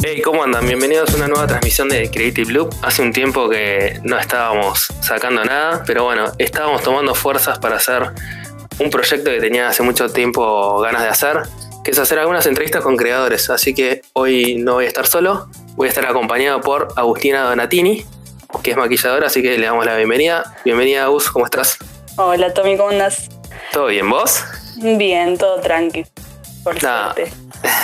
Hey, ¿cómo andan? Bienvenidos a una nueva transmisión de Creative Loop. Hace un tiempo que no estábamos sacando nada, pero bueno, estábamos tomando fuerzas para hacer un proyecto que tenía hace mucho tiempo ganas de hacer, que es hacer algunas entrevistas con creadores. Así que hoy no voy a estar solo, voy a estar acompañado por Agustina Donatini, que es maquilladora, así que le damos la bienvenida. Bienvenida, Agus, ¿cómo estás? Hola, Tommy, ¿cómo andas? ¿Todo bien, vos? Bien, todo tranqui. Por suerte.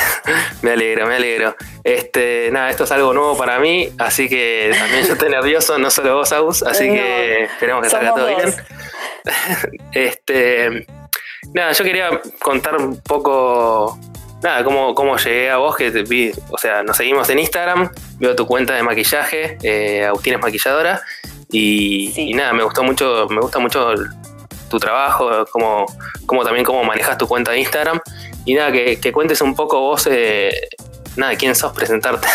Me alegro, me alegro. Este, nada, esto es algo nuevo para mí, así que también yo estoy nervioso, no solo vos, Agus, así No, que esperemos que salga todo bien. Este, nada, yo quería contar un poco, nada, cómo, cómo llegué a vos, que te vi, o sea, nos seguimos en Instagram, veo tu cuenta de maquillaje, eh, Agustina es maquilladora, y, Sí. y nada, me gustó mucho, me gusta mucho tu trabajo, cómo, cómo también cómo manejas tu cuenta de Instagram, y nada, que, que cuentes un poco vos, eh, nada, quién sos, presentarte.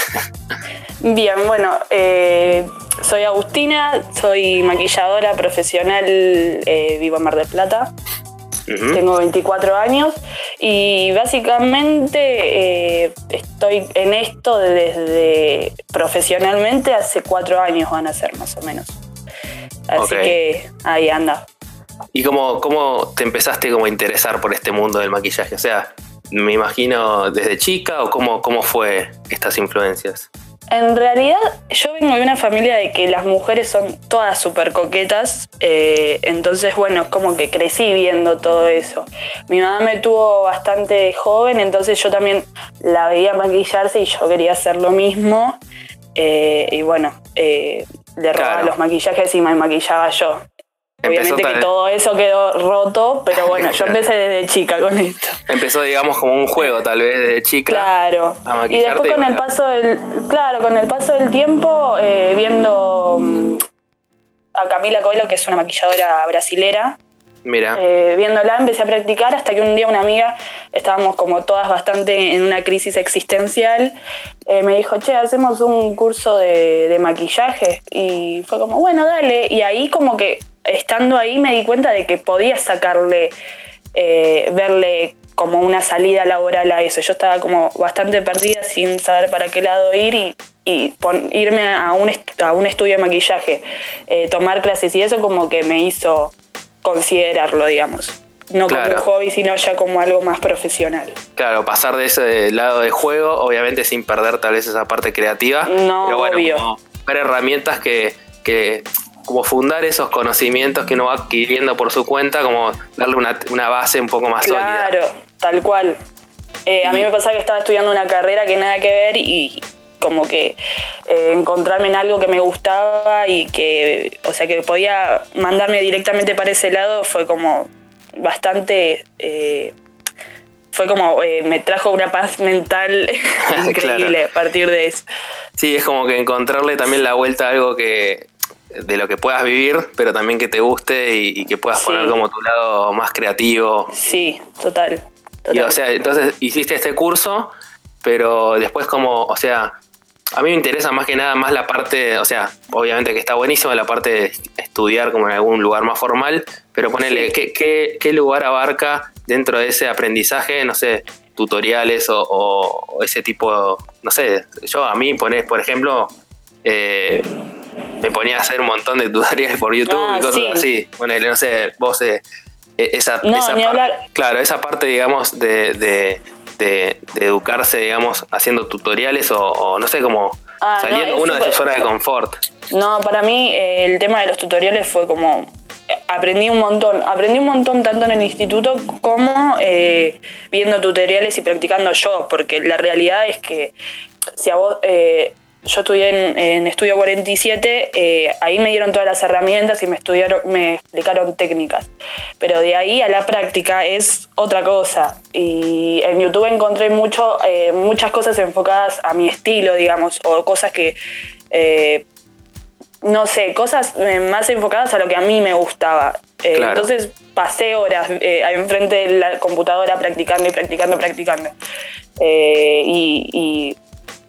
Bien, bueno, eh, soy Agustina, soy maquilladora profesional, eh, vivo en Mar del Plata, tengo 24 años y básicamente eh, estoy en esto desde profesionalmente hace cuatro años van a ser más o menos. Así que ahí anda. ¿Y cómo, cómo te empezaste como a interesar por este mundo del maquillaje? O sea, me imagino desde chica o cómo, cómo fue estas influencias. En realidad, yo vengo de una familia de que las mujeres son todas súper coquetas, eh, entonces, bueno, es como que crecí viendo todo eso. Mi mamá me tuvo bastante joven, entonces yo también la veía maquillarse y yo quería hacer lo mismo. eh, y bueno, eh, le robaba Claro. los maquillajes y me maquillaba yo. Empezó Obviamente que todo eso quedó roto, pero bueno, yo empecé desde chica con esto. Empezó, digamos, como un juego, tal vez, de chica. Claro. a Y después con y el paso del, claro, con el paso del tiempo, eh, viendo mm, a Camila Coelho, que es una maquilladora brasilera, Mira, eh, viéndola empecé a practicar hasta que un día una amiga, estábamos como todas bastante en una crisis existencial, eh, me dijo, che, hacemos un curso de, de maquillaje. Y fue como, bueno, dale. Y ahí como que estando ahí me di cuenta de que podía sacarle, eh, verle como una salida laboral a eso. Yo estaba como bastante perdida sin saber para qué lado ir y, y pon- irme a un, a un estudio de maquillaje, eh, tomar clases y eso como que me hizo considerarlo, digamos. No Claro. como un hobby, sino ya como algo más profesional. claro, pasar de ese lado de juego, obviamente sin perder tal vez esa parte creativa. No, pero bueno, obvio. como ver herramientas que, que, como fundar esos conocimientos que uno va adquiriendo por su cuenta, como darle una, una base un poco más sólida. Claro, tal cual. Eh, a mí me pasaba que estaba estudiando una carrera que nada que ver y como que eh, encontrarme en algo que me gustaba y que, o sea, que podía mandarme directamente para ese lado fue como bastante... eh, fue como, eh, me trajo una paz mental increíble a partir de eso. Sí, es como que encontrarle también la vuelta a algo que de lo que puedas vivir, pero también que te guste y, y que puedas Sí. poner como tu lado más creativo. Sí, total. total. Y, o sea, entonces hiciste este curso, pero después como, o sea, a mí me interesa más que nada más la parte, o sea, obviamente que está buenísima la parte de estudiar como en algún lugar más formal, pero ponerle, Sí. ¿qué, qué, qué lugar abarca dentro de ese aprendizaje, no sé, tutoriales o, o- ese tipo, no sé, yo a mí ponés, por ejemplo, eh, me ponía a hacer un montón de tutoriales por YouTube Ah, y cosas sí. así. Ponele, no sé, vos eh, eh, esa, No, esa. Claro, esa parte, digamos, de, de, de- de educarse, digamos, haciendo tutoriales o, o no sé, como Ah, no, saliendo es uno de su súper- zona de confort. No, para mí eh, el tema de los tutoriales fue como eh, aprendí un montón, aprendí un montón tanto en el instituto como eh, viendo tutoriales y practicando yo, porque la realidad es que si a vos eh, yo estudié en, en Estudio 47, eh, ahí me dieron todas las herramientas y me estudiaron, me explicaron técnicas. Pero de ahí a la práctica es otra cosa. Y en YouTube encontré mucho, eh, muchas cosas enfocadas a mi estilo, digamos, o cosas que eh, no sé, cosas eh, más enfocadas a lo que a mí me gustaba. Eh, Claro. Entonces pasé horas enfrente de la computadora practicando y practicando, practicando. Y, y-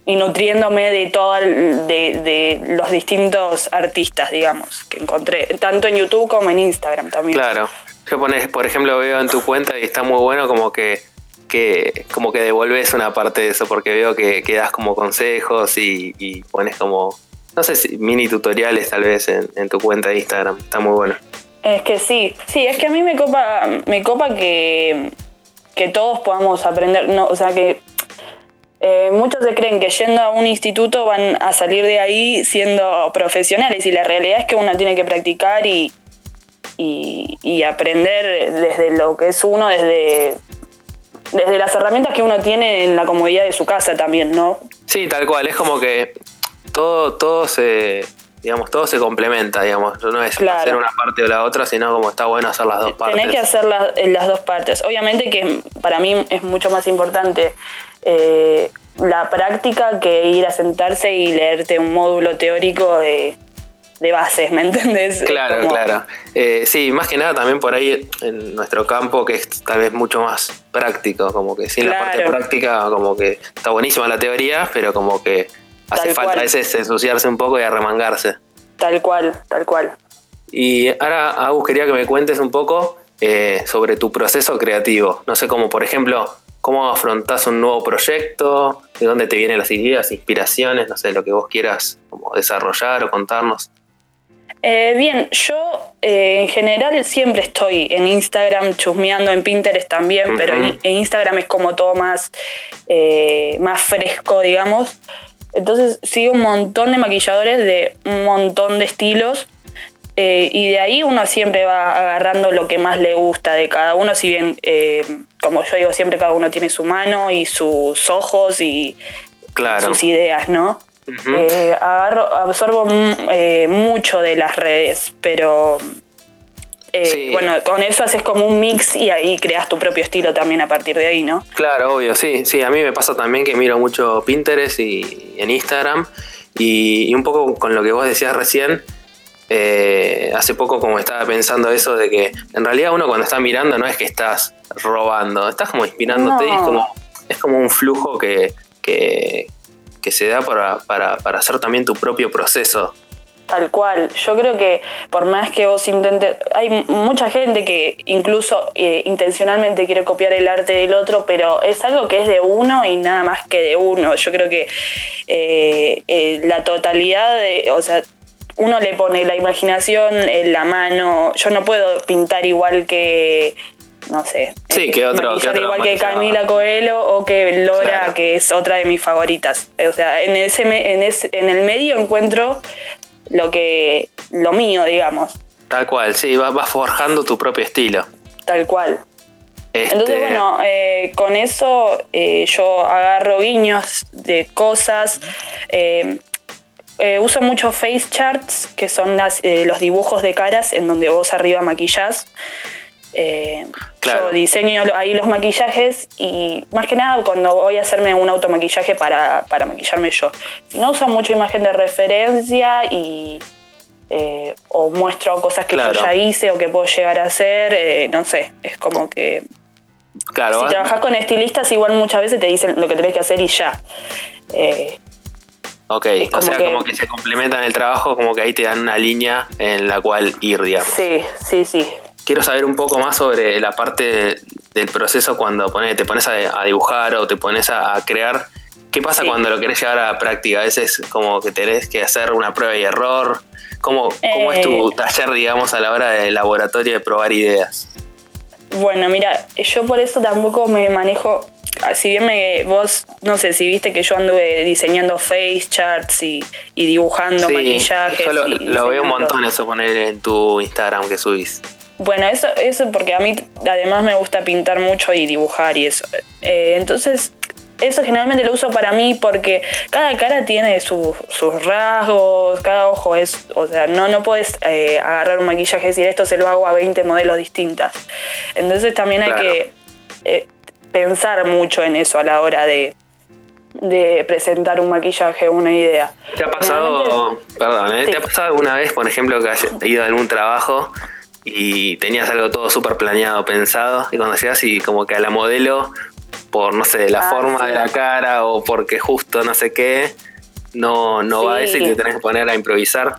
y nutriéndome de, todo el- de, de los distintos artistas, digamos, que encontré, tanto en YouTube como en Instagram también. Claro. Yo pones, por ejemplo, veo en tu cuenta y está muy bueno como que que como que devolves una parte de eso, porque veo que, que das como consejos y, y pones como, no sé si mini tutoriales tal vez en, en tu cuenta de Instagram. Está muy bueno. Es que sí, sí, es que a mí me copa, me copa que, que todos podamos aprender, no, o sea que eh, muchos se creen que yendo a un instituto van a salir de ahí siendo profesionales y la realidad es que uno tiene que practicar y, y, y aprender desde lo que es uno, desde, desde las herramientas que uno tiene en la comodidad de su casa también, ¿no? Sí, tal cual, es como que todo, todo se, digamos, todo se complementa, digamos, no es Claro. hacer una parte o la otra, sino como está bueno hacer las dos partes. Tenés que hacer la- en las dos partes. Obviamente que para mí es mucho más importante eh, la práctica que ir a sentarse y leerte un módulo teórico de, de bases, ¿me entendés? Claro, Como- claro. Eh, sí, más que nada también por ahí en nuestro campo que es tal vez mucho más práctico, como que sin la parte Claro. práctica como que está buenísima la teoría, pero como que hace Tal falta cual. a veces ensuciarse un poco y arremangarse. Tal cual, tal cual. Y ahora, Agus, quería que me cuentes un poco eh, sobre tu proceso creativo. No sé, como por ejemplo, cómo afrontás un nuevo proyecto, de dónde te vienen las ideas, inspiraciones, no sé, lo que vos quieras como desarrollar o contarnos. Eh, bien, yo eh, en general siempre estoy en Instagram chusmeando, en Pinterest también, pero en, en Instagram es como todo más, eh, más fresco, digamos. Entonces sigo un montón de maquilladores de un montón de estilos eh, y de ahí uno siempre va agarrando lo que más le gusta de cada uno, si bien, eh, como yo digo, siempre cada uno tiene su mano y sus ojos y Claro. sus ideas, ¿no? Eh, agarro, absorbo mucho de las redes, pero eh, Sí. bueno, con eso haces como un mix y ahí creas tu propio estilo también a partir de ahí, ¿no? Claro, obvio, sí, sí, a mí me pasa también que miro mucho Pinterest y en Instagram y, y un poco con lo que vos decías recién, eh, hace poco como estaba pensando eso de que en realidad uno cuando está mirando no es que estás robando, estás como inspirándote y es como, es como un flujo que, que, que se da para, para, para hacer también tu propio proceso. Tal cual. Yo creo que por más que vos intentes, hay mucha gente que incluso eh, intencionalmente quiere copiar el arte del otro, pero es algo que es de uno y nada más que de uno. Yo creo que eh, eh, la totalidad de, o sea, uno le pone la imaginación en la mano. Yo no puedo pintar igual que no sé. Sí, que otro- que otro igual que. Camila Coelho o que Lora, Claro. que es otra de mis favoritas. O sea, en ese en ese, en el medio encuentro lo que lo mío, digamos, Tal cual, sí, vas, vas forjando tu propio estilo. tal cual. Este, Entonces, bueno, eh, con eso eh, yo agarro guiños de cosas. eh, eh, uso mucho face charts, que son las, eh, los dibujos de caras en donde vos arriba maquillás. Eh, Claro. Yo diseño ahí los maquillajes y más que nada cuando voy a hacerme un automaquillaje para, para maquillarme yo. No uso mucho imagen de referencia y eh, o muestro cosas que Claro. yo ya hice o que puedo llegar a hacer, eh, no sé, es como que claro, si vas- trabajas con estilistas, igual muchas veces te dicen lo que tenés que hacer y ya. Eh, Ok, o sea, que- como que se complementan el trabajo, como que ahí te dan una línea en la cual ir, digamos. sí, sí, sí. Quiero saber un poco más sobre la parte del proceso cuando pones- te pones a, a dibujar o te pones a, a crear. ¿Qué pasa Sí. cuando lo querés llevar a la práctica? A veces como que tenés que hacer una prueba y error. ¿Cómo, cómo es tu Eh. taller, digamos, a la hora del laboratorio de probar ideas? Bueno, mira, yo por eso tampoco me manejo. Si bien me, vos, no sé si viste que yo anduve diseñando face charts y, y dibujando maquillajes. yo lo, y lo veo un montón eso poner en tu Instagram que subís. Bueno, eso, eso porque a mí además me gusta pintar mucho y dibujar y eso. Eh, entonces, eso generalmente lo uso para mí porque cada cara tiene su- sus rasgos, cada ojo es, o sea, no, no puedes eh, agarrar un maquillaje y decir esto se lo hago a 20 modelos distintas. Entonces también hay Claro. que eh, pensar mucho en eso a la hora de, de presentar un maquillaje, una idea. ¿Te ha pasado, perdón, ¿eh? Sí. ¿te ha pasado alguna vez, por ejemplo, que hayas ido a algún trabajo y tenías algo todo súper planeado, pensado, y cuando llegas y como que a la modelo, por, no sé, la Ah, forma sí. de la cara o porque justo no sé qué, no, no va Sí. eso y te tenés que poner a improvisar?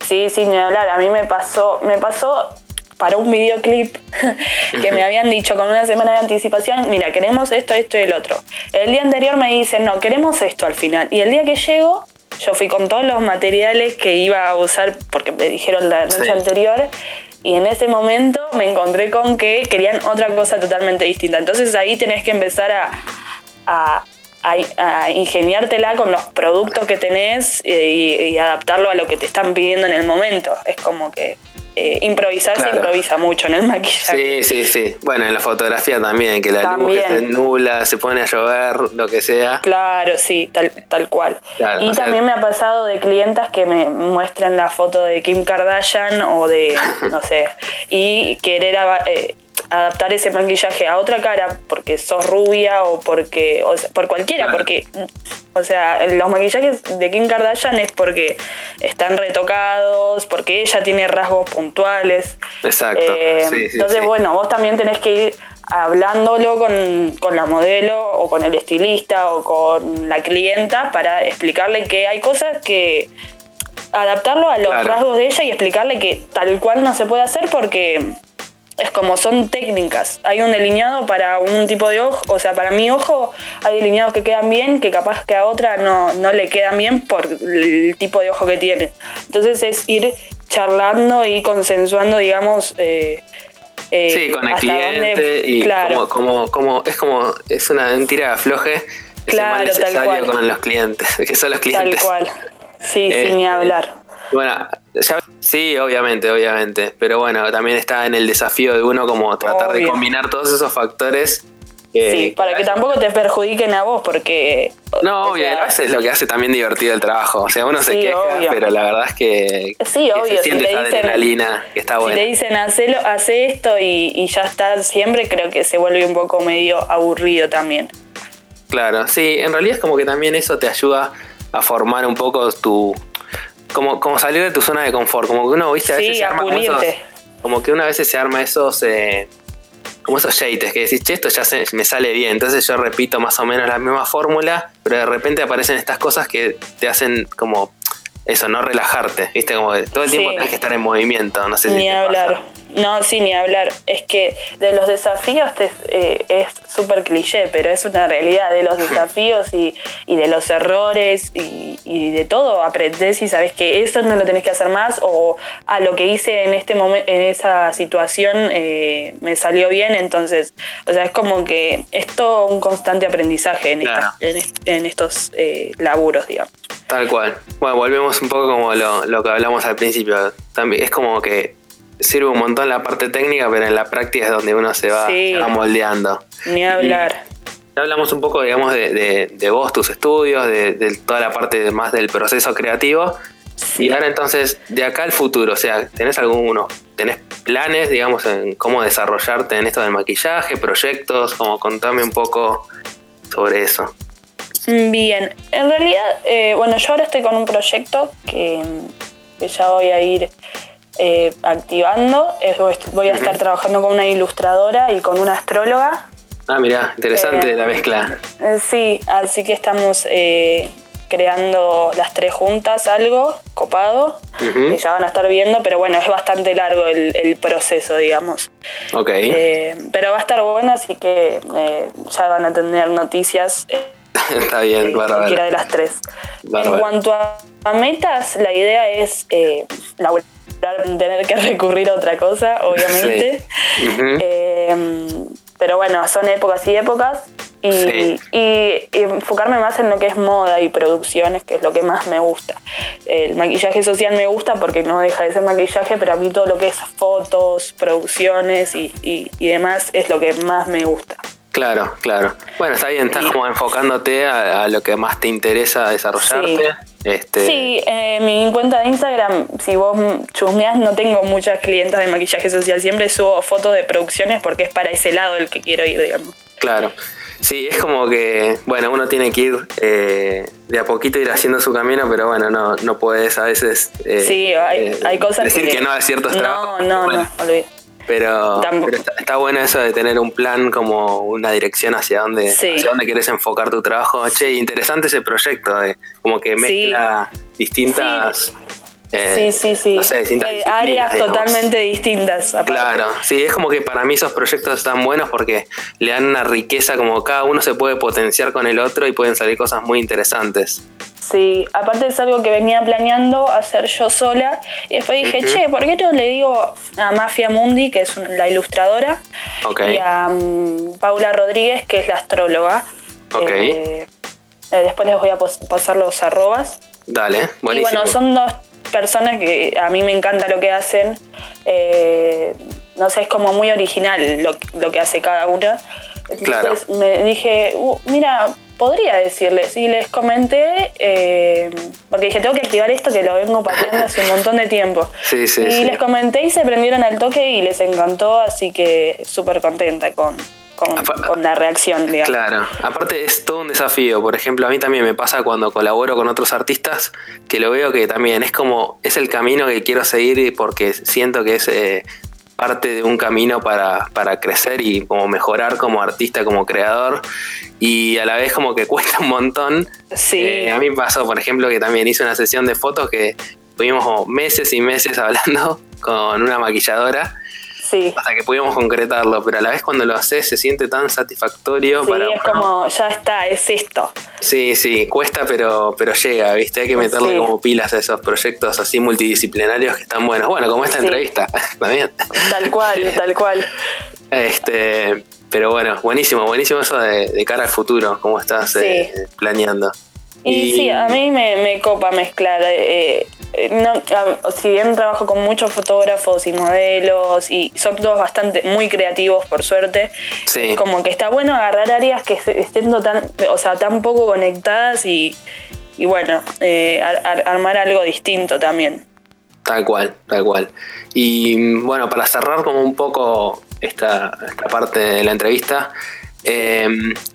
Sí, ni hablar. A mí me pasó, me pasó para un videoclip que me habían dicho con una semana de anticipación, mira, queremos esto, esto y el otro. El día anterior me dicen, no, queremos esto al final. Y el día que llego, yo fui con todos los materiales que iba a usar, porque me dijeron la noche anterior, y en ese momento me encontré con que querían otra cosa totalmente distinta. Entonces ahí tenés que empezar a, a, a, ingeniártela con los productos que tenés y, adaptarlo a lo que te están pidiendo en el momento. Es como que eh, improvisar se improvisa mucho en el maquillaje. Sí, sí, sí. Bueno, en la fotografía también, que la luz se nula, se pone a llover, lo que sea. Claro, sí, tal, tal cual. y también me ha pasado de clientas que me muestran la foto de Kim Kardashian o de, no sé, y querer... Eh, adaptar ese maquillaje a otra cara porque sos rubia o porque o por cualquiera porque o sea los maquillajes de Kim Kardashian es porque están retocados porque ella tiene rasgos puntuales. Exacto. Eh, entonces bueno vos también tenés que ir hablándolo con, con, la modelo o con el estilista o con la clienta para explicarle que hay cosas que adaptarlo a los rasgos de ella y explicarle que tal cual no se puede hacer porque es como son técnicas. Hay un delineado para un tipo de ojo, o sea, para mi ojo hay delineados que quedan bien, que capaz que a otra no, no le quedan bien por el tipo de ojo que tiene. Entonces es ir charlando y consensuando, digamos, eh, eh sí, con el cliente y claro. como, como, es como, es una mentira floje claro, tal cual. con los clientes, que son los clientes. Tal cual. Sí, sin ni eh, hablar. Bueno, sí, obviamente, obviamente. Pero bueno, también está en el desafío de uno como tratar de combinar todos esos factores. sí, para que tampoco te perjudiquen a vos, porque. No, obvio, es lo que hace también divertido el trabajo. O sea, uno se queja, pero la verdad es que. Sí, obvio. Se siente si te dicen, adrenalina, que está bueno. Si te dicen, hace esto y, y ya está siempre, creo que se vuelve un poco medio aburrido también. Claro, sí, en realidad es como que también eso te ayuda a formar un poco tu, como, como salir de tu zona de confort, como que uno, viste, a veces se arma como, como que una vez se arma esos, eh, como esos yates, que decís, che, esto ya se, me sale bien, entonces yo repito más o menos la misma fórmula, pero de repente aparecen estas cosas que te hacen como eso, no relajarte, viste, como que todo el tiempo tenés que estar en movimiento, no sé Ni hablar. No, sí, ni hablar. Es que de los desafíos eh, es súper cliché, pero es una realidad. De los desafíos y, de los errores y, de todo aprendés y sabes que eso no lo tenés que hacer más o a lo que hice en este momento, en esa situación eh, me salió bien. Entonces, o sea, es como que es todo un constante aprendizaje en, en, estos eh, laburos, digamos. Tal cual. Bueno, volvemos un poco como lo, lo que hablamos al principio. También es como que sirve un montón la parte técnica, pero en la práctica es donde uno se va, moldeando. Ni hablar. ya hablamos un poco, digamos, de, vos, tus estudios, de, toda la parte más del proceso creativo. Y ahora entonces, de acá al futuro, o sea, ¿tenés algunos, tenés planes, digamos, en cómo desarrollarte en esto del maquillaje, proyectos? Como contame un poco sobre eso. Bien, en realidad, eh, bueno, yo ahora estoy con un proyecto que, que ya voy a ir eh, activando. voy a estar trabajando con una ilustradora y con una astróloga. Ah, mira, interesante la mezcla. Eh, sí, así que estamos eh, creando las tres juntas algo copado que ya van a estar viendo, pero bueno, es bastante largo el, proceso, digamos. Ok. pero va a estar bueno, así que ya van a tener noticias. Está bien, Cualquiera de las tres. En cuanto a, metas, la idea es la tener que recurrir a otra cosa, obviamente. Em, pero bueno, son épocas y épocas. Y, enfocarme más en lo que es moda y producciones, que es lo que más me gusta. El maquillaje social me gusta porque no deja de ser maquillaje, pero a mí todo lo que es fotos, producciones y, y demás es lo que más me gusta. Claro, claro. Bueno, está bien, estás como enfocándote a, lo que más te interesa desarrollarte. Sí, este... sí eh, mi cuenta de Instagram, si vos chusmeás, no tengo muchas clientas de maquillaje social. Siempre subo fotos de producciones porque es para ese lado el que quiero ir, digamos. Claro. Sí, es como que, bueno, uno tiene que ir eh, de a poquito ir haciendo su camino, pero bueno, no, no puedes a veces. Eh, sí, hay, hay cosas decir que, no a ciertos trabajos. No, no, no, olvidé. Pero, está, bueno eso de tener un plan como una dirección hacia dónde, dónde quieres enfocar tu trabajo. Che, interesante ese proyecto, de, como que mezcla distintas sí, sí, sí. No sé, distintas Eh, áreas digamos. totalmente distintas. aparte. Claro, sí, es como que para mí esos proyectos están buenos porque le dan una riqueza como cada uno se puede potenciar con el otro y pueden salir cosas muy interesantes. Sí, aparte es algo que venía planeando hacer yo sola. Y después dije, che, ¿por qué no le digo a Mafia Mundi, que es la ilustradora, Ok. y a mm, Paula Rodríguez, que es la astróloga? Ok. Eh, eh, después les voy a pasar los arrobas. Dale, Y buenísimo. bueno, son dos personas que a mí me encanta lo que hacen. Eh, no sé, es como muy original lo, lo que hace cada una. Claro. Entonces me dije, "Uh, mira, podría decirles. Y les comenté, eh, porque dije, tengo que activar esto que lo vengo pateando hace un montón de tiempo. Sí, sí, y sí. les comenté y se prendieron al toque y les encantó, así que súper contenta con, con, la reacción, digamos. Claro, aparte es todo un desafío. Por ejemplo, a mí también me pasa cuando colaboro con otros artistas que lo veo que también es como, es el camino que quiero seguir porque siento que es eh, parte de un camino para, para crecer y como mejorar como artista, como creador. Y a la vez como que cuesta un montón. Sí. Eh, a mí pasó, por ejemplo, que también hice una sesión de fotos que tuvimos meses y meses hablando con una maquilladora Sí. hasta que pudimos concretarlo, pero a la vez cuando lo haces se siente tan satisfactorio Sí, para es como, ya está, es esto. Sí, sí, cuesta, pero, pero llega, ¿viste? Hay que meterle Sí. como pilas a esos proyectos así multidisciplinarios que están buenos. Bueno, como esta Sí. entrevista, también. Tal cual, tal cual. Este, pero bueno, buenísimo, buenísimo eso de, de cara al futuro, cómo estás eh, planeando. Y, sí, a mí me, me copa mezclar. eh, no, a- si bien trabajo con muchos fotógrafos y modelos, y son todos bastante muy creativos, por suerte, Sí. como que está bueno agarrar áreas que estén tan, o sea, tan poco conectadas y, y bueno, eh, ar- ar- armar algo distinto también. Tal cual, tal cual. Y mm, bueno, para cerrar como un poco esta, esta parte de la entrevista, eh,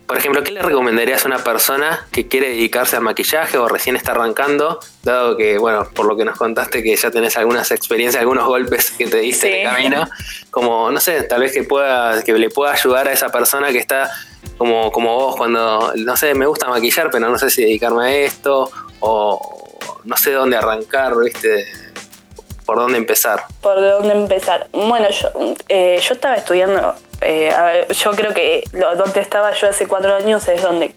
por ejemplo, ¿qué le recomendarías a una persona que quiere dedicarse al maquillaje o recién está arrancando? Dado que, bueno, por lo que nos contaste que ya tenés algunas experiencias, algunos golpes que te diste en el Sí. camino, como, no sé, tal vez que pueda, que le pueda ayudar a esa persona que está como, como vos cuando, no sé, me gusta maquillar, pero no sé si dedicarme a esto o no sé dónde arrancar, ¿viste? por dónde empezar. ¿Por dónde empezar? Bueno, yo, eh, yo estaba estudiando, eh, a ver, yo creo que lo, donde estaba yo hace cuatro años es donde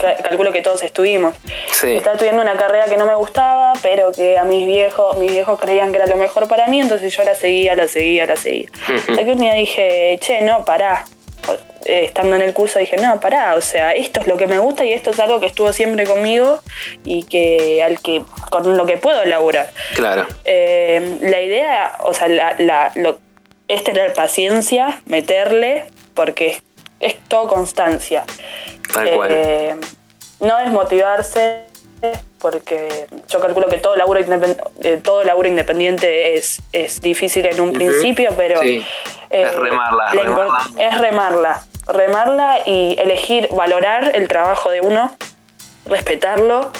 ca- calculo que todos estuvimos. Sí. Estaba estudiando una carrera que no me gustaba, pero que a mis viejos, mis viejos creían que era lo mejor para mí, entonces yo la seguía, la seguía, la seguía. Hasta que un día dije, che, no, pará. Eh, estando en el curso dije, no, pará, o sea, esto es lo que me gusta y esto es algo que estuvo siempre conmigo y que al que con lo que puedo laburar. Claro, Eh, la idea, o sea, la, la- lo, es tener paciencia, meterle, porque es, es todo constancia. tal cual. Eh, no desmotivarse, porque yo calculo que todo laburo, independ- eh, todo laburo independiente es, es difícil en un principio, pero... Sí. Es remarla, la remarla. Es remarla. Remarla y elegir, valorar el trabajo de uno, respetarlo.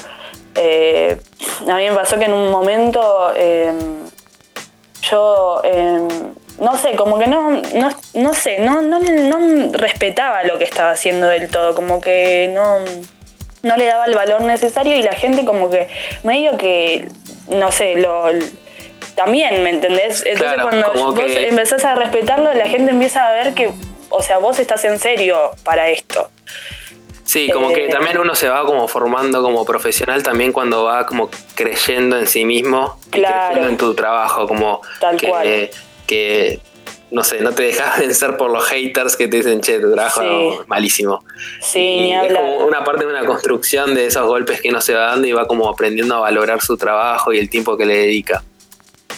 Eh, a mí me pasó que en un momento eh, yo, eh, no sé, como que no, no, no sé, no, no, no respetaba lo que estaba haciendo del todo, como que no, no le daba el valor necesario y la gente como que medio que, no sé, lo... También, ¿me entendés? Entonces Claro, cuando vos que- empezás a respetarlo, la gente empieza a ver que, o sea, vos estás en serio para esto. Sí, como que eh, también uno se va como formando como profesional también cuando va como creyendo en sí mismo y Claro. creyendo en tu trabajo, como Tal que, cual. Que no sé, no te dejas vencer por los haters que te dicen, che, tu trabajo Sí. malísimo. Sí, Y ni es como una parte de una construcción de esos golpes que uno se va dando y va como aprendiendo a valorar su trabajo y el tiempo que le dedica.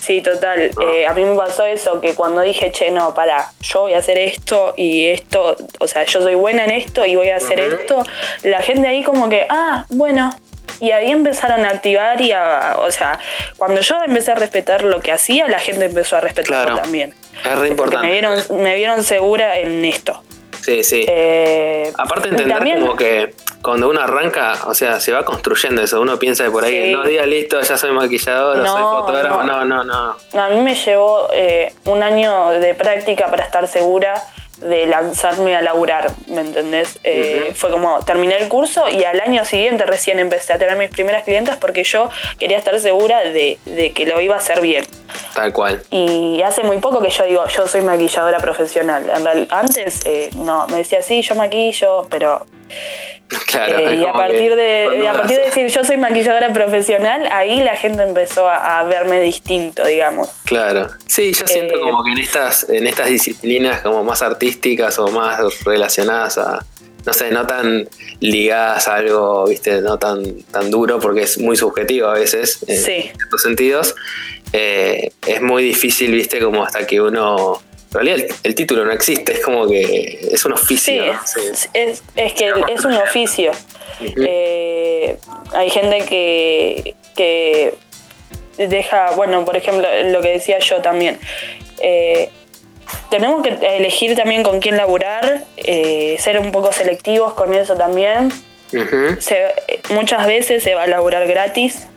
Sí, total. Eh, a mí me pasó eso, que cuando dije, che, no, pará, yo voy a hacer esto y esto, o sea, yo soy buena en esto y voy a hacer esto, la gente ahí como que, ah, bueno. Y ahí empezaron a activar y a, o sea, cuando yo empecé a respetar lo que hacía, la gente empezó a respetarlo Claro. también. Es re importante. me vieron, me vieron segura en esto. Sí, sí. Eh, Aparte entender también- como que cuando uno arranca, o sea, se va construyendo eso. Uno piensa de por ahí, Sí. no diga listo, ya soy maquillador, o No, soy fotógrafo. no. No, no, no. A mí me llevó eh, un año de práctica para estar segura de lanzarme a laburar, ¿me entendés? Eh, fue como terminé el curso y al año siguiente recién empecé a tener mis primeras clientas porque yo quería estar segura de, que lo iba a hacer bien. Tal cual. Y hace muy poco que yo digo, yo soy maquilladora profesional. antes, eh, no, me decía, sí, yo maquillo, pero Claro, eh, y a partir, de, a partir de decir yo soy maquilladora profesional, ahí la gente empezó a, verme distinto, digamos. Claro. Sí, yo siento eh, como que en estas, en estas disciplinas como más artísticas o más relacionadas a, no sé, no tan ligadas a algo, viste, no tan, tan duro, porque es muy subjetivo a veces, en ciertos sentidos, eh, es muy difícil, viste, como hasta que uno en realidad el, título no existe, es como que es un oficio. Sí, Es, que es un oficio. Eh, hay gente que, que deja, bueno, por ejemplo, lo que decía yo también. Eh, tenemos que elegir también con quién laburar, eh, ser un poco selectivos con eso también. muchas veces se va a laburar gratis,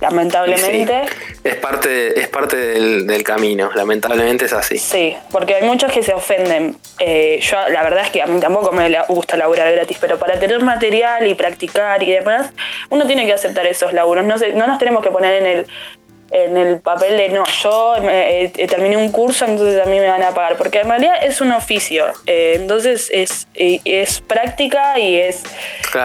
lamentablemente. es parte, es parte del, camino, lamentablemente es así. Sí, porque hay muchos que se ofenden. Eh, yo, la verdad es que a mí tampoco me gusta laburar gratis, pero para tener material y practicar y demás, uno tiene que aceptar esos laburos. No, no nos tenemos que poner en el en el papel de no, yo eh, terminé un curso, entonces a mí me van a pagar, porque en realidad es un oficio, eh, entonces es, es práctica y es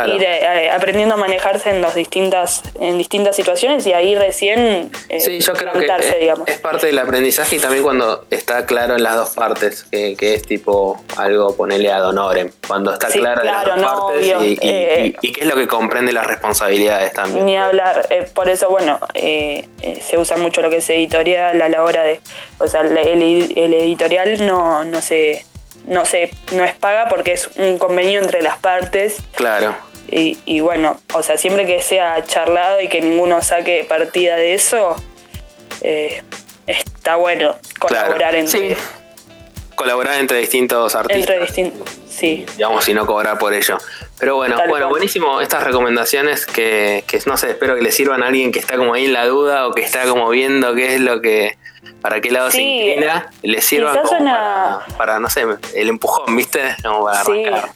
ir eh, aprendiendo a manejarse en, las distintas, en distintas situaciones y ahí recién sí, yo creo que es, parte del aprendizaje y también cuando está claro en las dos partes, que, es tipo algo ponerle ad honorem, cuando está claro, en las dos partes y, qué es lo que comprende las responsabilidades también. Ni hablar, por eso bueno, se usa mucho lo que es editorial a la hora de. O sea, el, editorial no, no se. No se, no es paga porque es un convenio entre las partes. Claro. Y, bueno, o sea, siempre que sea charlado y que ninguno saque partida de eso, eh, está bueno colaborar entre. Colaborar entre distintos artistas. Entre distintos, sí. Digamos, y no cobrar por ello. Pero bueno, bueno, buenísimo estas recomendaciones que, no sé, espero que le sirvan a alguien que está como ahí en la duda o que está como viendo qué es lo que, para qué lado se inclina, le sirva para, no sé, el empujón, ¿viste? Como para arrancar.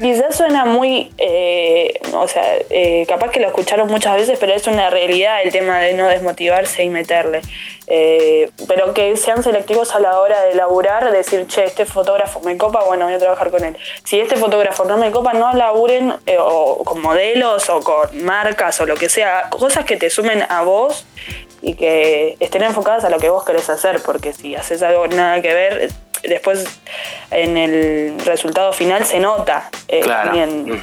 Quizás suena muy, eh, o sea, eh, capaz que lo escucharon muchas veces, pero es una realidad el tema de no desmotivarse y meterle. Eh, pero que sean selectivos a la hora de laburar, decir, che, este fotógrafo me copa, bueno, voy a trabajar con él. Si este fotógrafo no me copa, no laburen o con modelos o con marcas o lo que sea, cosas que te sumen a vos y que estén enfocadas a lo que vos querés hacer, porque si haces algo nada que ver, después en el resultado final se nota. Eh, también.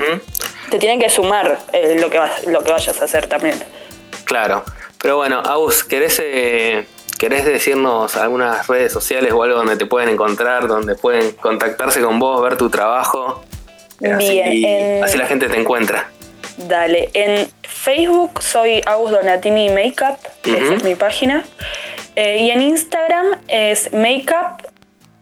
Te tienen que sumar eh, lo, que lo que vayas a hacer también. Claro. Pero bueno, Aus, ¿querés, eh, ¿querés decirnos algunas redes sociales o algo donde te pueden encontrar, donde pueden contactarse con vos, ver tu trabajo? Bien. Así, la gente te encuentra. Dale, en Facebook soy Aus Donatini Makeup, esa es mi página. y en Instagram es Makeup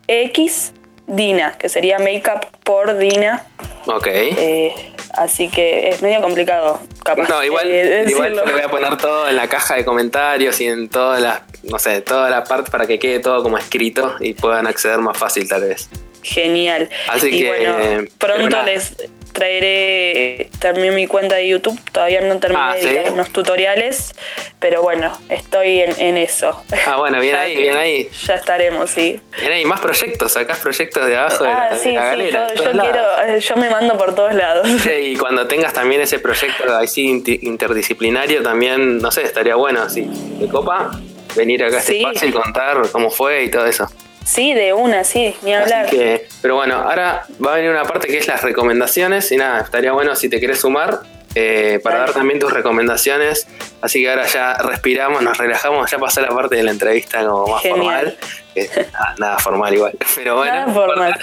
X Dina, que sería Makeup por Dina. Ok. Eh, así que es medio complicado, capaz. No, igual, igual le voy a poner todo en la caja de comentarios y en todas las, no sé, toda la parte para que quede todo como escrito y puedan acceder más fácil tal vez. Genial. Así que bueno, pronto les traeré también mi cuenta de YouTube. Todavía no terminé ah, de unos tutoriales, pero bueno, estoy en, eso. Ah, bueno, bien ahí, bien ahí. Ya estaremos, sí. Bien ahí, más proyectos, sacás proyectos de abajo de, la, ah, sí, galera. Yo, quiero, eh, yo me mando por todos lados. Sí, y cuando tengas también ese proyecto así interdisciplinario, también, no sé, estaría bueno, así, de copa, venir acá a este espacio y contar cómo fue y todo eso. Sí, de una, sí, ni hablar. pero bueno, ahora va a venir una parte que es las recomendaciones y nada, estaría bueno si te querés sumar eh, para dar también tus recomendaciones. Así que ahora ya respiramos, nos relajamos, ya pasó la parte de la entrevista como más formal. nada, formal igual, pero bueno. Nada formal.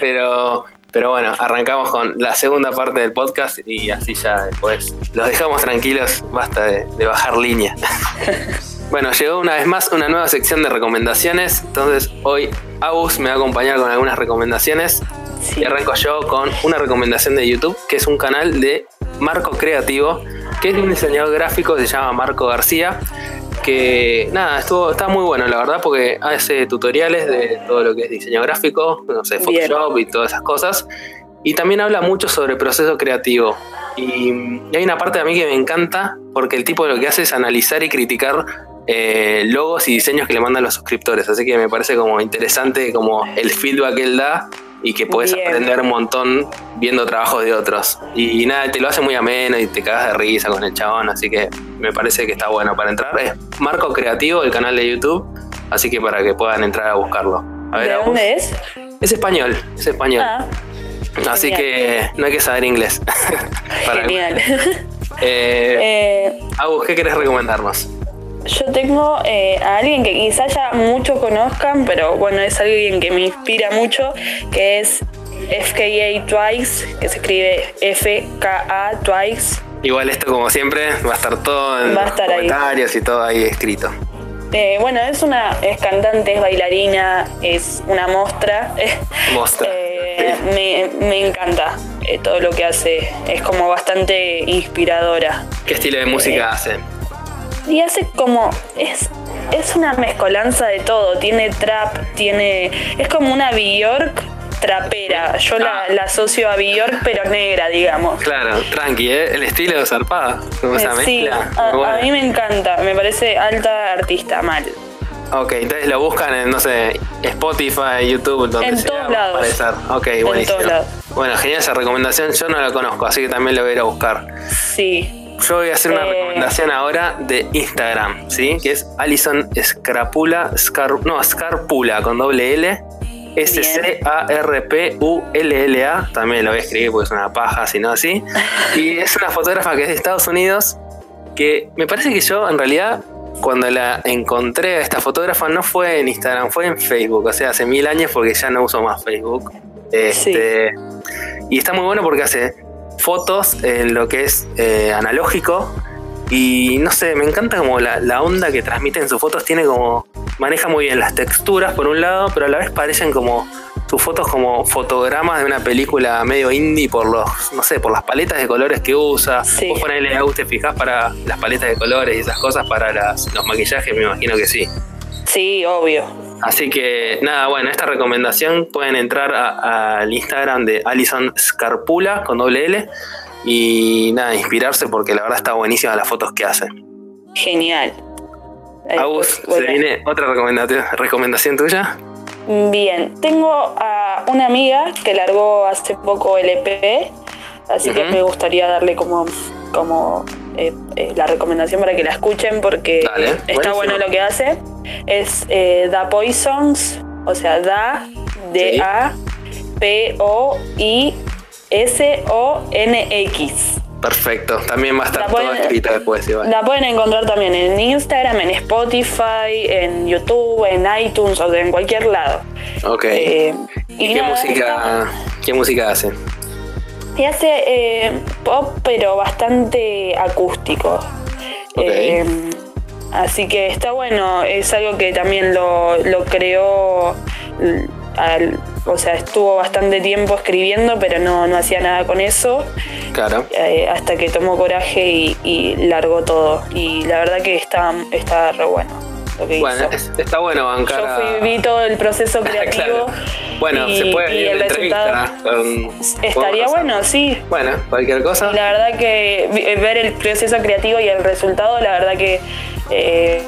Pero, pero bueno, arrancamos con la segunda parte del podcast y así ya después los dejamos tranquilos, basta de, de bajar línea. Bueno, llegó una vez más una nueva sección de recomendaciones. Entonces hoy Agus me va a acompañar con algunas recomendaciones. Y arranco yo con una recomendación de YouTube, que es un canal de Marco Creativo, que es un diseñador gráfico, se llama Marco García, que nada, estuvo, está muy bueno, la verdad, porque hace tutoriales de todo lo que es diseño gráfico, no sé, Photoshop y todas esas cosas. Y también habla mucho sobre el proceso creativo. Y, hay una parte de mí que me encanta, porque el tipo lo que hace es analizar y criticar eh, logos y diseños que le mandan los suscriptores. Así que me parece como interesante como el feedback que él da y que puedes aprender un montón viendo trabajos de otros. Y, nada, te lo hace muy ameno y te cagas de risa con el chabón, así que me parece que está bueno para entrar. Es Marco Creativo, el canal de YouTube, así que para que puedan entrar a buscarlo. A ver, ¿De dónde es? Es español, es español. Ah, así que no hay que saber inglés. Genial. eh, eh, ¿qué querés recomendarnos? Yo tengo eh, a alguien que quizás ya muchos conozcan, pero bueno, es alguien que me inspira mucho, que es FKA Twice, que se escribe FKA Twice. Igual esto como siempre va a estar todo en los comentarios y todo ahí escrito. Eh, bueno, es una es cantante, es bailarina, es una mostra. Mostra. Eh, me, encanta todo lo que hace. Es como bastante inspiradora. ¿Qué estilo de música hace? Y hace como es es una mezcolanza de todo, tiene trap, tiene es como una Bjork trapera. Yo la, ah. asocio a Bjork pero negra, digamos. Claro, tranqui, ¿eh? el estilo de zarpada, como esa sí, A, mí me encanta, me parece alta artista, mal. Ok, entonces lo buscan en, no sé, Spotify, YouTube, donde en todos lados. Ok, buenísimo. Bueno, genial esa recomendación, yo no la conozco, así que también la voy a ir a buscar. Sí, yo voy a hacer una eh. recomendación ahora de Instagram, ¿sí? Que es Alison Scarpula, no, Scarpula con doble L. S-C-A-R-P-U-L-L-A. También lo voy a escribir porque es una paja, si no así. Y es una fotógrafa que es de Estados Unidos. Que me parece que yo, en realidad, cuando la encontré a esta fotógrafa, no fue en Instagram, fue en Facebook. O sea, hace mil años porque ya no uso más Facebook. Este, y está muy bueno porque hace fotos en lo que es eh, analógico. Y no sé, me encanta como la, onda que transmite en sus fotos. Tiene como. Maneja muy bien las texturas por un lado, pero a la vez parecen como sus fotos como fotogramas de una película medio indie por los, no sé, por las paletas de colores que usa. Sí. Vos ponele a usted fijás para las paletas de colores y esas cosas para los maquillajes, me imagino que sí. Sí, obvio. Así que nada, bueno, esta recomendación pueden entrar al Instagram de Alison Scarpula con doble L y nada, inspirarse porque la verdad está buenísima las fotos que hace. Genial. Agus, ¿se viene otra recomendación, recomendación tuya? Bien, tengo a una amiga que largó hace poco el EP, así que me gustaría darle como, como eh, eh, la recomendación para que la escuchen porque está bueno lo que hace. Es eh, Da Poisons, o sea, Da, D-A, P-O-I-S-O-N-X. Perfecto, también va a estar todo escrito después. La pueden encontrar también en Instagram, en Spotify, en YouTube, en iTunes, o en cualquier lado. Ok. ¿Y, qué, música, qué música hace? Y hace eh, pop, pero bastante acústico. Eh, así que está bueno, es algo que también lo, lo creó, o sea, estuvo bastante tiempo escribiendo, pero no, no hacía nada con eso. Claro. Eh, hasta que tomó coraje y, y, largó todo. Y la verdad que está, está re bueno bueno, está bueno bancar. Yo fui, vi todo el proceso creativo. Bueno, se puede y el resultado estaría bueno, sí. Bueno, cualquier cosa. la verdad que ver el proceso creativo y el resultado, la verdad que eh,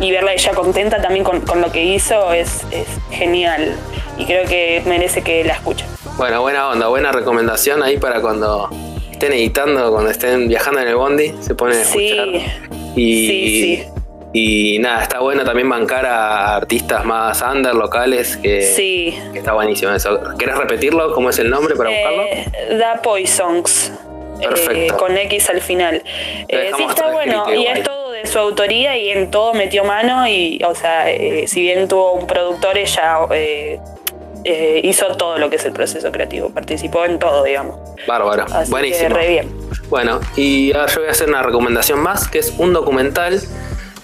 y verla ella contenta también con, lo que hizo es, genial y creo que merece que la escuchen. Bueno, buena onda, buena recomendación ahí para cuando estén editando, cuando estén viajando en el bondi, se ponen a escuchar. Sí, y, sí, sí y nada, está bueno también bancar a artistas más under, locales, que, sí. está buenísimo eso. ¿Querés repetirlo? ¿Cómo es el nombre para buscarlo? Eh, da Poisons. Eh, Perfecto. con X al final. Eh, sí, está bueno. Y es todo de su autoría y en todo metió mano. Y, o sea, si bien tuvo un productor, ella hizo todo lo que es el proceso creativo. Participó en todo, digamos. Bárbaro. Buenísimo. re bien. Bueno, y ahora yo voy a hacer una recomendación más, que es un documental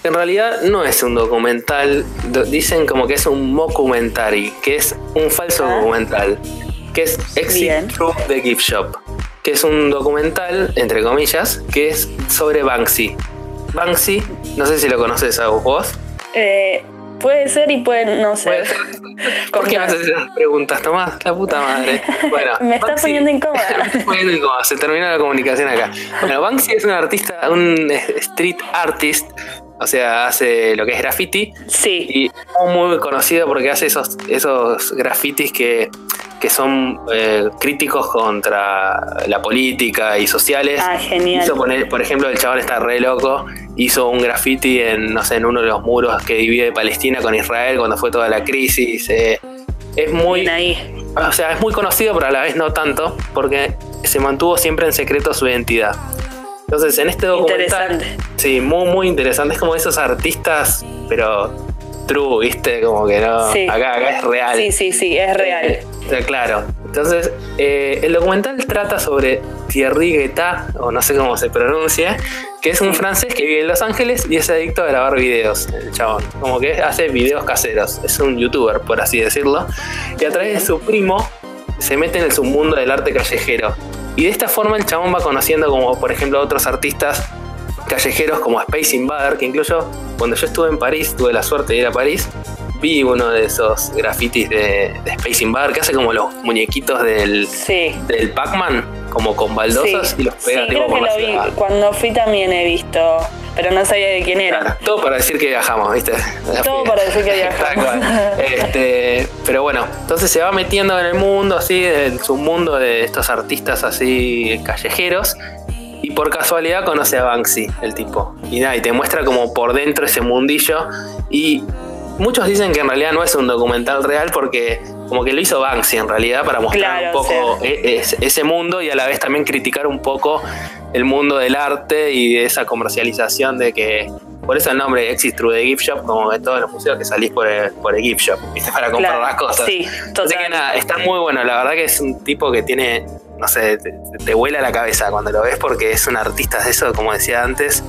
en realidad no es un documental, dicen como que es un mockumentary, que es un falso ah. documental, que es Exit Through the Gift Shop, que es un documental, entre comillas, que es sobre Banksy. Banksy, no sé si lo conoces a vos. Eh, puede ser y puede no ser. ¿Por qué me haces esas preguntas, Tomás? La puta madre. Bueno, me está poniendo incómoda. me está poniendo incómoda, se terminó la comunicación acá. Bueno, Banksy es un artista, un street artist o sea, hace lo que es graffiti. Sí. Y es muy conocido porque hace esos, esos grafitis que, que son eh, críticos contra la política y sociales. Ah, genial. Hizo poner, por ejemplo, el chaval está re loco. Hizo un graffiti en, no sé, en uno de los muros que divide Palestina con Israel cuando fue toda la crisis. Eh, es muy. Ahí. O sea, es muy conocido, pero a la vez no tanto, porque se mantuvo siempre en secreto su identidad. Entonces, en este documental. Interesante. Sí, muy, muy interesante. Es como esos artistas, pero true, ¿viste? Como que no. Sí. Acá, acá es real. Sí, sí, sí, es real. Eh, claro. Entonces, eh, el documental trata sobre Thierry Guetta, o no sé cómo se pronuncia, que es un francés que vive en Los Ángeles y es adicto a grabar videos, el chabón. Como que hace videos caseros. Es un youtuber, por así decirlo. Y a través de su primo se mete en el submundo del arte callejero. Y de esta forma el chabón va conociendo como por ejemplo otros artistas callejeros como Space Invader, que incluso cuando yo estuve en París, tuve la suerte de ir a París, vi uno de esos grafitis de, de Space Invader que hace como los muñequitos del, Sí. del Pac-Man, como con baldosas sí. y los pega Sí, tipo creo por que la lo vi. Cuando fui también he visto, pero no sabía de quién era. Claro, todo para decir que viajamos, ¿viste? Todo para decir que viajamos. Este, pero bueno, entonces se va metiendo en el mundo, así, en su mundo de estos artistas así callejeros. Y por casualidad conoce a Banksy, el tipo. Y nada, y te muestra como por dentro ese mundillo. Y muchos dicen que en realidad no es un documental real porque como que lo hizo Banksy en realidad para mostrar Claro, un poco e- es- ese mundo y a la vez también criticar un poco el mundo del arte y de esa comercialización de que por eso el nombre Exit Through the Gift Shop, como de todos los museos que salís por el, por el gift shop, ¿viste? para comprar Claro, las cosas. Sí, Así que total. nada, está muy bueno, la verdad que es un tipo que tiene, no sé, te, te vuela la cabeza cuando lo ves porque es un artista de eso, como decía antes,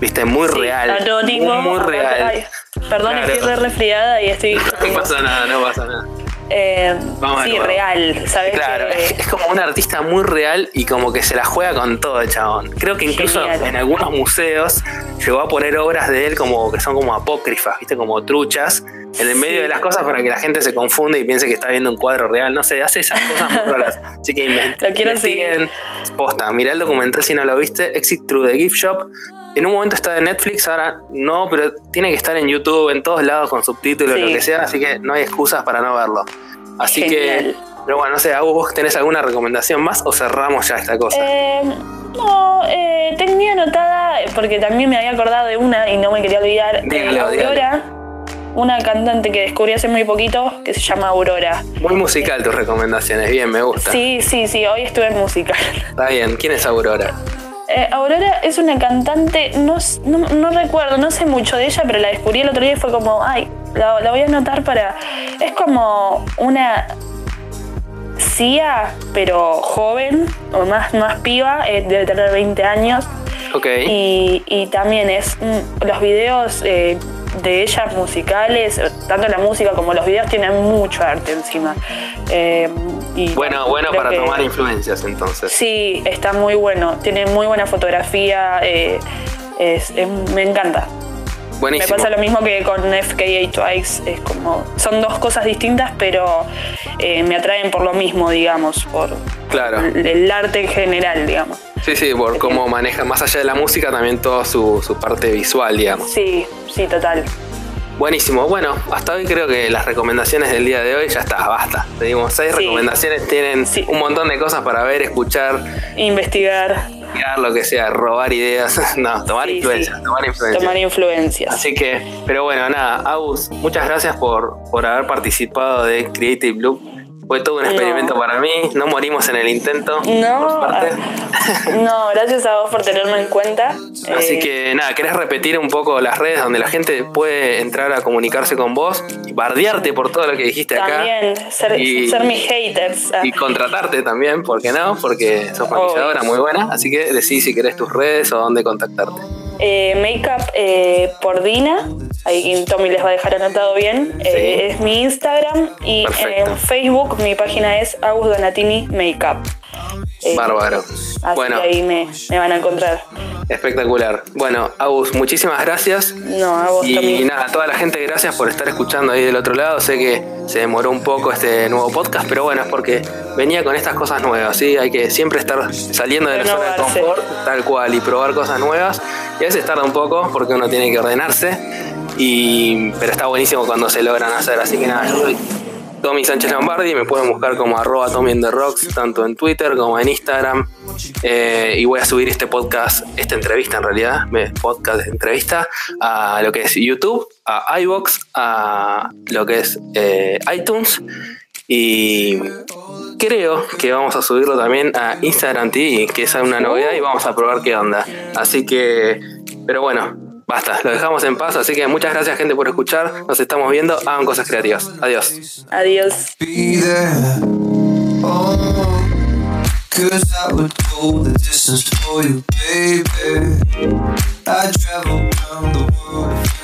viste, muy Sí, real. anónimo, muy, real. ay, perdón, Claro. estoy re resfriada y estoy. No pasa nada, no pasa nada. Eh, sí, real, ¿sabes? Claro, Que- es, es como un artista muy real y como que se la juega con todo el chabón. Creo que incluso Genial. en algunos museos llegó a poner obras de él como que son como apócrifas, viste, como truchas, en el medio Sí. de las cosas para que la gente se confunde y piense que está viendo un cuadro real. No sé, hace esas cosas muy raras. Así que invent- Lo quiero. Posta, mirá el documental si no lo viste, Exit Through the Gift Shop. En un momento está en Netflix, ahora no, pero tiene que estar en YouTube, en todos lados con subtítulos, Sí. lo que sea, así que no hay excusas para no verlo. Así Genial. que, pero bueno, no sé, ¿vos tenés alguna recomendación más o cerramos ya esta cosa? Eh, no, eh, tenía anotada, porque también me había acordado de una y no me quería olvidar. Dígalo, de Aurora, una cantante que descubrí hace muy poquito que se llama Aurora. Muy musical tus recomendaciones, bien, me gusta. Sí, sí, sí, hoy estuve en música. Está bien, ¿quién es Aurora? Eh, Aurora es una cantante, no, no, no recuerdo, no sé mucho de ella, pero la descubrí el otro día y fue como, ay, la, la voy a anotar para... Es como una Cia, pero joven, o más, más piba, eh, debe tener 20 años. Ok. Y, y también es mm, los videos eh, de ella musicales, tanto la música como los videos tienen mucho arte encima. Eh, y Bueno, bueno para que- tomar influencias entonces. Sí, está muy bueno. Tiene muy buena fotografía. eh, es- es- me encanta. Me Buenísimo. pasa lo mismo que con FKA Twice. Es como. Son dos cosas distintas, pero eh, me atraen por lo mismo, digamos. Por Claro. el, el arte en general, digamos. Sí, sí, por cómo maneja más allá de la música también toda su, su parte visual, digamos. Sí, sí, total. Buenísimo. Bueno, hasta hoy creo que las recomendaciones del día de hoy ya está, basta. Te dimos seis Sí. recomendaciones, tienen Sí. un montón de cosas para ver, escuchar, Investigar, lo que sea, robar ideas. No, tomar Sí, influencias, tomar influencias. tomar influencias. Así que, pero bueno, nada, Agus, muchas gracias por, por haber participado de Creative Loop. Fue todo un No. experimento para mí, no morimos en el intento. No, ah, no, gracias a vos por tenerme en cuenta. Así Eh, que nada, ¿querés repetir un poco las redes donde la gente puede entrar a comunicarse con vos y bardearte por todo lo que dijiste acá? También, ser, Y- ser mis haters. ah. Y contratarte también, ¿por qué no? Porque sos maquilladora muy buena, así que decí si querés tus redes o dónde contactarte. Eh, Makeup eh, por Dina, ahí Tommy les va a dejar anotado bien. Eh, es mi Instagram y Perfecto. en Facebook mi página es Agus Donatini Makeup. Eh, Bárbaro. Así Bueno. que ahí me, me van a encontrar. Espectacular. Bueno, Agus, muchísimas gracias. No, a vos y también. nada, a toda la gente, gracias por estar escuchando ahí del otro lado. Sé que se demoró un poco este nuevo podcast, pero bueno, es porque venía con estas cosas nuevas, ¿sí? Hay que siempre estar saliendo de la zona de confort, tal cual, y probar cosas nuevas. Y a veces tarda un poco porque uno tiene que ordenarse, y, pero está buenísimo cuando se logran hacer. Así que nada, yo soy Tommy Sánchez Lombardi, me pueden buscar como arroba Tommy in the Rocks, tanto en Twitter como en Instagram. Eh, y voy a subir este podcast, esta entrevista en realidad, podcast de entrevista, a lo que es YouTube, a iBox, a lo que es eh, iTunes. Y creo que vamos a subirlo también a Instagram TV, que es una novedad y vamos a probar qué onda. Así que, pero bueno, basta, lo dejamos en paz. Así que muchas gracias, gente, por escuchar. Nos estamos viendo. Hagan cosas creativas. Adiós. Adiós. Oh, cause I would go the distance for you, baby. I travel around the world